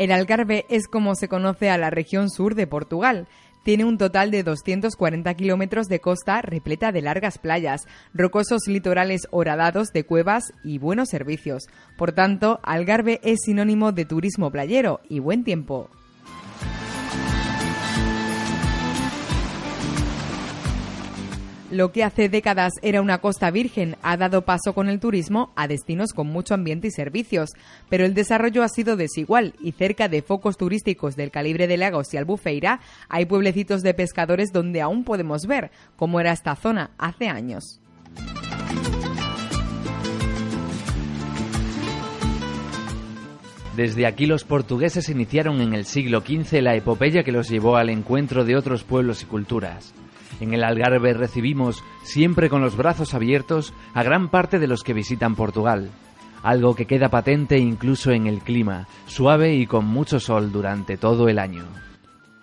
El Algarve es como se conoce a la región sur de Portugal. Tiene un total de 240 kilómetros de costa repleta de largas playas, rocosos litorales horadados de cuevas y buenos servicios. Por tanto, Algarve es sinónimo de turismo playero y buen tiempo. Lo que hace décadas era una costa virgen ha dado paso con el turismo a destinos con mucho ambiente y servicios, pero el desarrollo ha sido desigual y cerca de focos turísticos del calibre de Lagos y Albufeira hay pueblecitos de pescadores donde aún podemos ver cómo era esta zona hace años. Desde aquí los portugueses iniciaron en el siglo XV la epopeya que los llevó al encuentro de otros pueblos y culturas. En el Algarve recibimos, siempre con los brazos abiertos, a gran parte de los que visitan Portugal, algo que queda patente incluso en el clima, suave y con mucho sol durante todo el año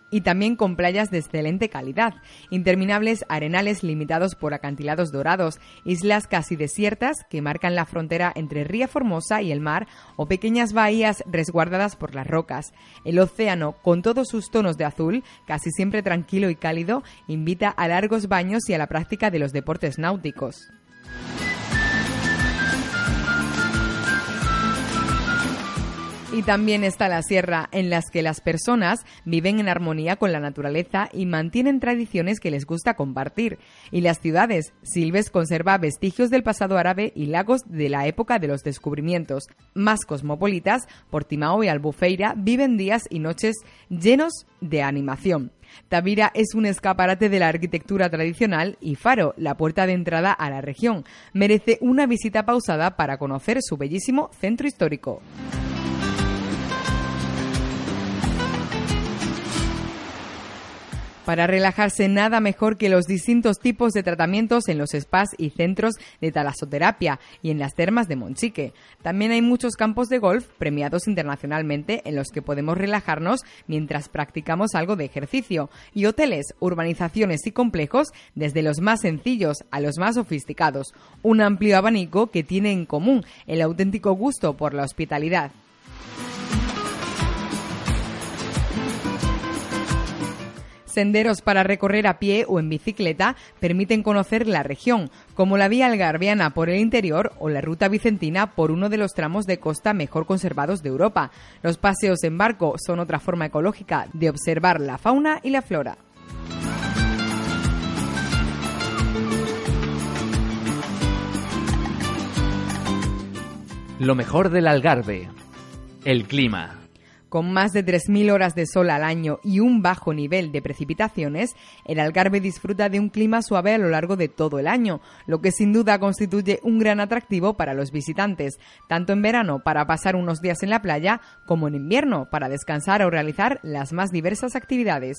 y también con playas de excelente calidad, interminables arenales limitados por acantilados dorados, islas casi desiertas que marcan la frontera entre Ría Formosa y el mar o pequeñas bahías resguardadas por las rocas. El océano, con todos sus tonos de azul, casi siempre tranquilo y cálido, invita a largos baños y a la práctica de los deportes náuticos. Y también está la sierra, en las que las personas viven en armonía con la naturaleza y mantienen tradiciones que les gusta compartir. Y las ciudades, Silves conserva vestigios del pasado árabe y lagos de la época de los descubrimientos. Más cosmopolitas, Portimao y Albufeira viven días y noches llenos de animación. Tavira es un escaparate de la arquitectura tradicional y Faro, la puerta de entrada a la región. Merece una visita pausada para conocer su bellísimo centro histórico. Para relajarse nada mejor que los distintos tipos de tratamientos en los spas y centros de talasoterapia y en las termas de Monchique. También hay muchos campos de golf premiados internacionalmente en los que podemos relajarnos mientras practicamos algo de ejercicio y hoteles, urbanizaciones y complejos desde los más sencillos a los más sofisticados. Un amplio abanico que tiene en común el auténtico gusto por la hospitalidad. Senderos para recorrer a pie o en bicicleta permiten conocer la región, como la vía algarviana por el interior o la ruta vicentina por uno de los tramos de costa mejor conservados de Europa. Los paseos en barco son otra forma ecológica de observar la fauna y la flora. Lo mejor del Algarve. El clima. Con más de 3.000 horas de sol al año y un bajo nivel de precipitaciones, el Algarve disfruta de un clima suave a lo largo de todo el año, lo que sin duda constituye un gran atractivo para los visitantes, tanto en verano para pasar unos días en la playa, como en invierno para descansar o realizar las más diversas actividades.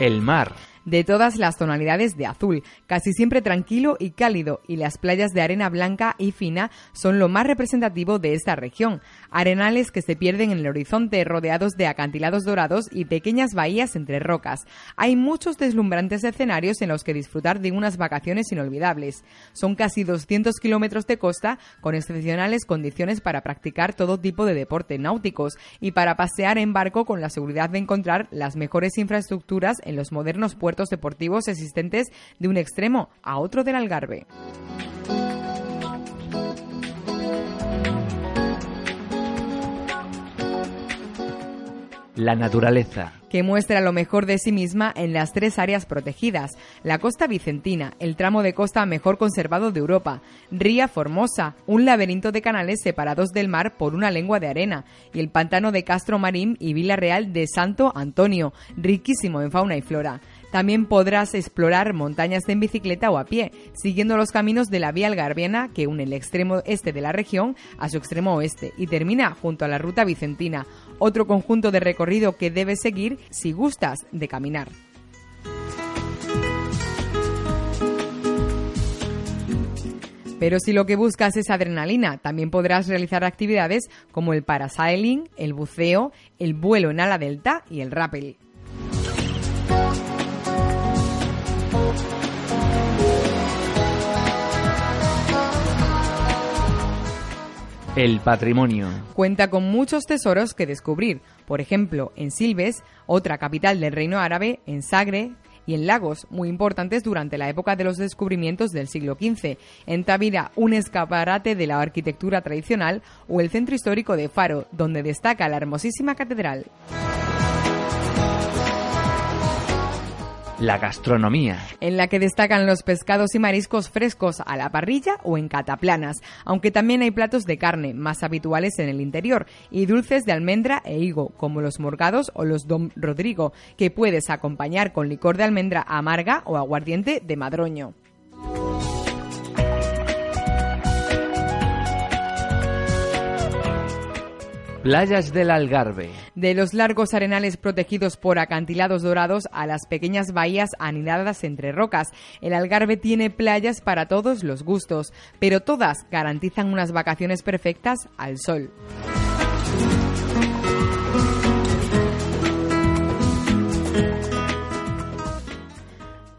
El mar de todas las tonalidades de azul, casi siempre tranquilo y cálido, y las playas de arena blanca y fina son lo más representativo de esta región. Arenales que se pierden en el horizonte rodeados de acantilados dorados y pequeñas bahías entre rocas. Hay muchos deslumbrantes escenarios en los que disfrutar de unas vacaciones inolvidables. Son casi 200 kilómetros de costa con excepcionales condiciones para practicar todo tipo de deporte náuticos y para pasear en barco con la seguridad de encontrar las mejores infraestructuras en los modernos puertos deportivos existentes de un extremo a otro del Algarve. La naturaleza. Que muestra lo mejor de sí misma en las tres áreas protegidas. La costa vicentina, el tramo de costa mejor conservado de Europa. Ría Formosa, un laberinto de canales separados del mar por una lengua de arena. Y el pantano de Castro Marín y Vila Real de Santo Antonio, riquísimo en fauna y flora. También podrás explorar montañas en bicicleta o a pie, siguiendo los caminos de la vía algarviana que une el extremo este de la región a su extremo oeste y termina junto a la ruta vicentina, otro conjunto de recorrido que debes seguir si gustas de caminar. Pero si lo que buscas es adrenalina, también podrás realizar actividades como el parasailing, el buceo, el vuelo en ala delta y el rappel. El patrimonio. Cuenta con muchos tesoros que descubrir. Por ejemplo, en Silves, otra capital del reino árabe, en Sagre, y en Lagos, muy importantes durante la época de los descubrimientos del siglo XV. En Tavira, un escaparate de la arquitectura tradicional o el centro histórico de Faro, donde destaca la hermosísima catedral. La gastronomía. En la que destacan los pescados y mariscos frescos a la parrilla o en cataplanas, aunque también hay platos de carne, más habituales en el interior, y dulces de almendra e higo, como los morgados o los Dom Rodrigo, que puedes acompañar con licor de almendra amarga o aguardiente de madroño. Playas del Algarve. De los largos arenales protegidos por acantilados dorados a las pequeñas bahías anidadas entre rocas, el Algarve tiene playas para todos los gustos, pero todas garantizan unas vacaciones perfectas al sol.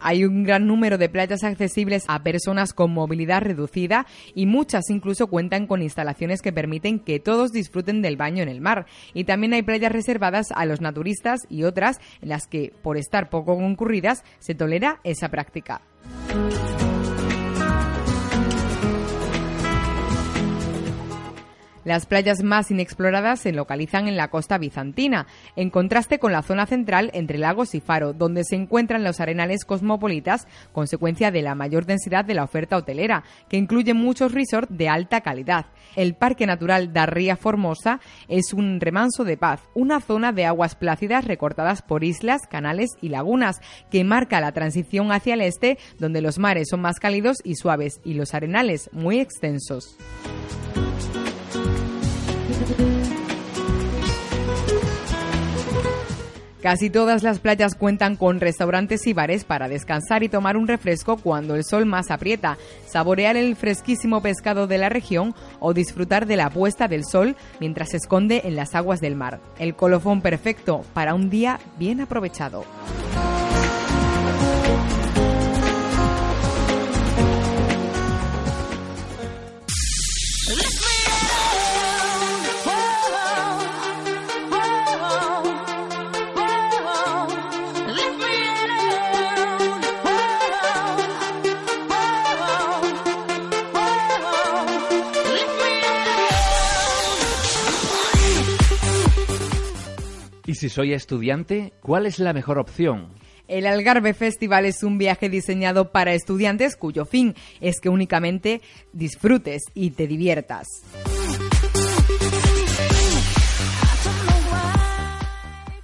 Hay un gran número de playas accesibles a personas con movilidad reducida y muchas incluso cuentan con instalaciones que permiten que todos disfruten del baño en el mar. Y también hay playas reservadas a los naturistas y otras en las que, por estar poco concurridas, se tolera esa práctica. Las playas más inexploradas se localizan en la costa bizantina, en contraste con la zona central entre Lagos y Faro, donde se encuentran los arenales cosmopolitas, consecuencia de la mayor densidad de la oferta hotelera, que incluye muchos resorts de alta calidad. El Parque Natural da Ría Formosa es un remanso de paz, una zona de aguas plácidas recortadas por islas, canales y lagunas, que marca la transición hacia el este, donde los mares son más cálidos y suaves y los arenales muy extensos. Casi todas las playas cuentan con restaurantes y bares para descansar y tomar un refresco cuando el sol más aprieta, saborear el fresquísimo pescado de la región o disfrutar de la puesta del sol mientras se esconde en las aguas del mar. El colofón perfecto para un día bien aprovechado. Y si soy estudiante, ¿cuál es la mejor opción? El Algarve Festival es un viaje diseñado para estudiantes cuyo fin es que únicamente disfrutes y te diviertas.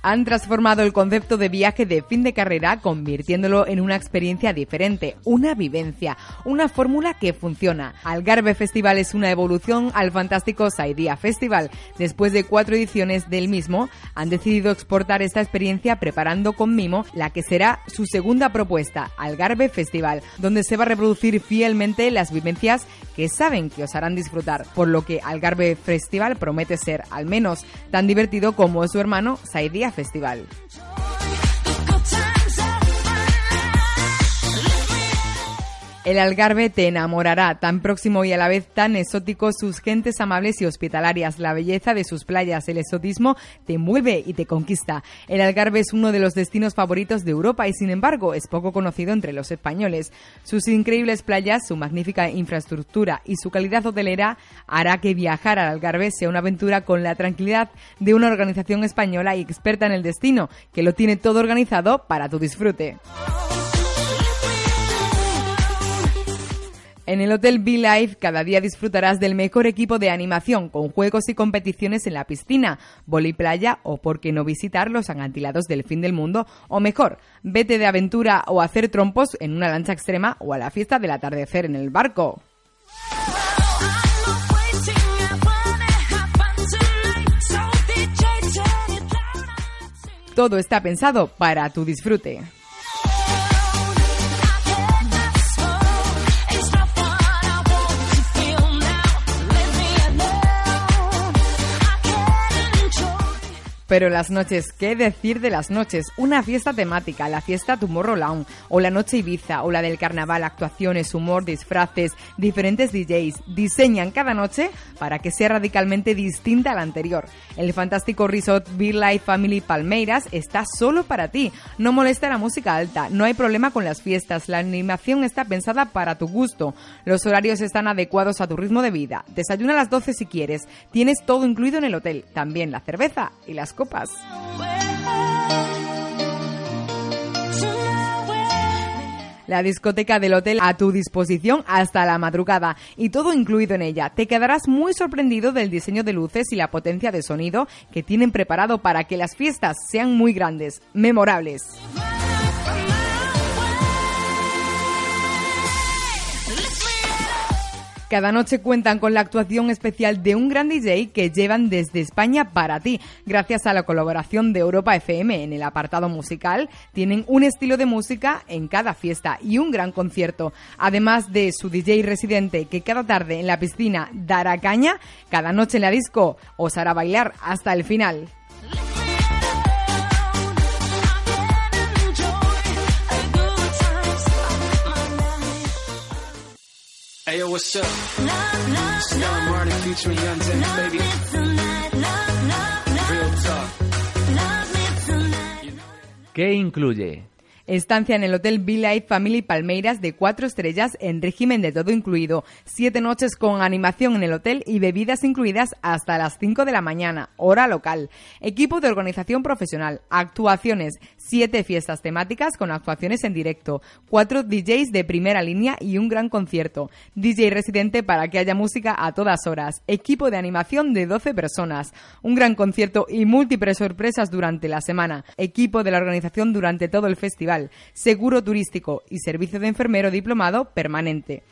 Han transformado el concepto de viaje de fin de carrera convirtiéndolo en una experiencia diferente, una vivencia, una fórmula que funciona. Algarve Festival es una evolución al fantástico Saidia Festival. Después de cuatro ediciones del mismo, han decidido exportar esta experiencia preparando con mimo la que será su segunda propuesta, Algarve Festival, donde se va a reproducir fielmente las vivencias que saben que os harán disfrutar, por lo que Algarve Festival promete ser al menos tan divertido como su hermano Saidia Festival. El Algarve te enamorará, tan próximo y a la vez tan exótico, sus gentes amables y hospitalarias, la belleza de sus playas, el exotismo te mueve y te conquista. El Algarve es uno de los destinos favoritos de Europa y sin embargo es poco conocido entre los españoles. Sus increíbles playas, su magnífica infraestructura y su calidad hotelera hará que viajar al Algarve sea una aventura con la tranquilidad de una organización española y experta en el destino, que lo tiene todo organizado para tu disfrute. En el Hotel Be Life cada día disfrutarás del mejor equipo de animación con juegos y competiciones en la piscina, boli playa o por qué no visitar los acantilados del fin del mundo o mejor, vete de aventura o hacer trompos en una lancha extrema o a la fiesta del atardecer en el barco. Todo está pensado para tu disfrute. Pero las noches, ¿qué decir de las noches? Una fiesta temática, la fiesta Tomorrowland, o la noche Ibiza, o la del carnaval, actuaciones, humor, disfraces, diferentes DJs, diseñan cada noche para que sea radicalmente distinta a la anterior. El fantástico resort Be Life Family Palmeiras está solo para ti. No molesta la música alta, no hay problema con las fiestas, la animación está pensada para tu gusto, los horarios están adecuados a tu ritmo de vida. Desayuna a las 12 si quieres, tienes todo incluido en el hotel, también la cerveza y las la discoteca del hotel a tu disposición hasta la madrugada y todo incluido en ella. Te quedarás muy sorprendido del diseño de luces y la potencia de sonido que tienen preparado para que las fiestas sean muy grandes, memorables. Cada noche cuentan con la actuación especial de un gran DJ que llevan desde España para ti. Gracias a la colaboración de Europa FM en el apartado musical, tienen un estilo de música en cada fiesta y un gran concierto. Además de su DJ residente que cada tarde en la piscina dará caña, cada noche en la disco os hará bailar hasta el final. ¿Qué incluye? Estancia en el Hotel Life Family Palmeiras de cuatro estrellas en régimen de todo incluido. Siete noches con animación en el hotel y bebidas incluidas hasta las 5 de la mañana, hora local. Equipo de organización profesional. Actuaciones. Siete fiestas temáticas con actuaciones en directo. Cuatro DJs de primera línea y un gran concierto. DJ residente para que haya música a todas horas. Equipo de animación de 12 personas. Un gran concierto y múltiples sorpresas durante la semana. Equipo de la organización durante todo el festival seguro turístico y servicio de enfermero diplomado permanente.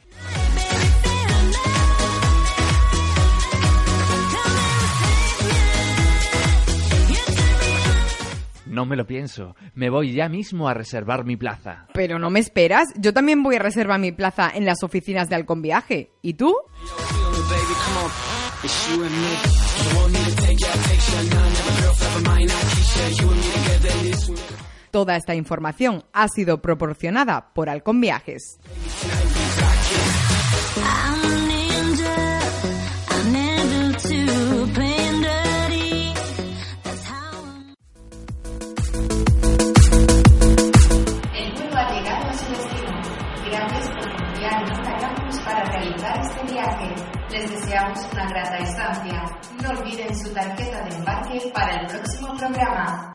No me lo pienso. Me voy ya mismo a reservar mi plaza. Pero no me esperas. Yo también voy a reservar mi plaza en las oficinas de Alcon Viaje. ¿Y tú? Toda esta información ha sido proporcionada por Alcon Viajes. El vuelo ha llegado a su destino. Gracias por confiar en campus para realizar este viaje. Les deseamos una grata estancia. No olviden su tarjeta de embarque para el próximo programa.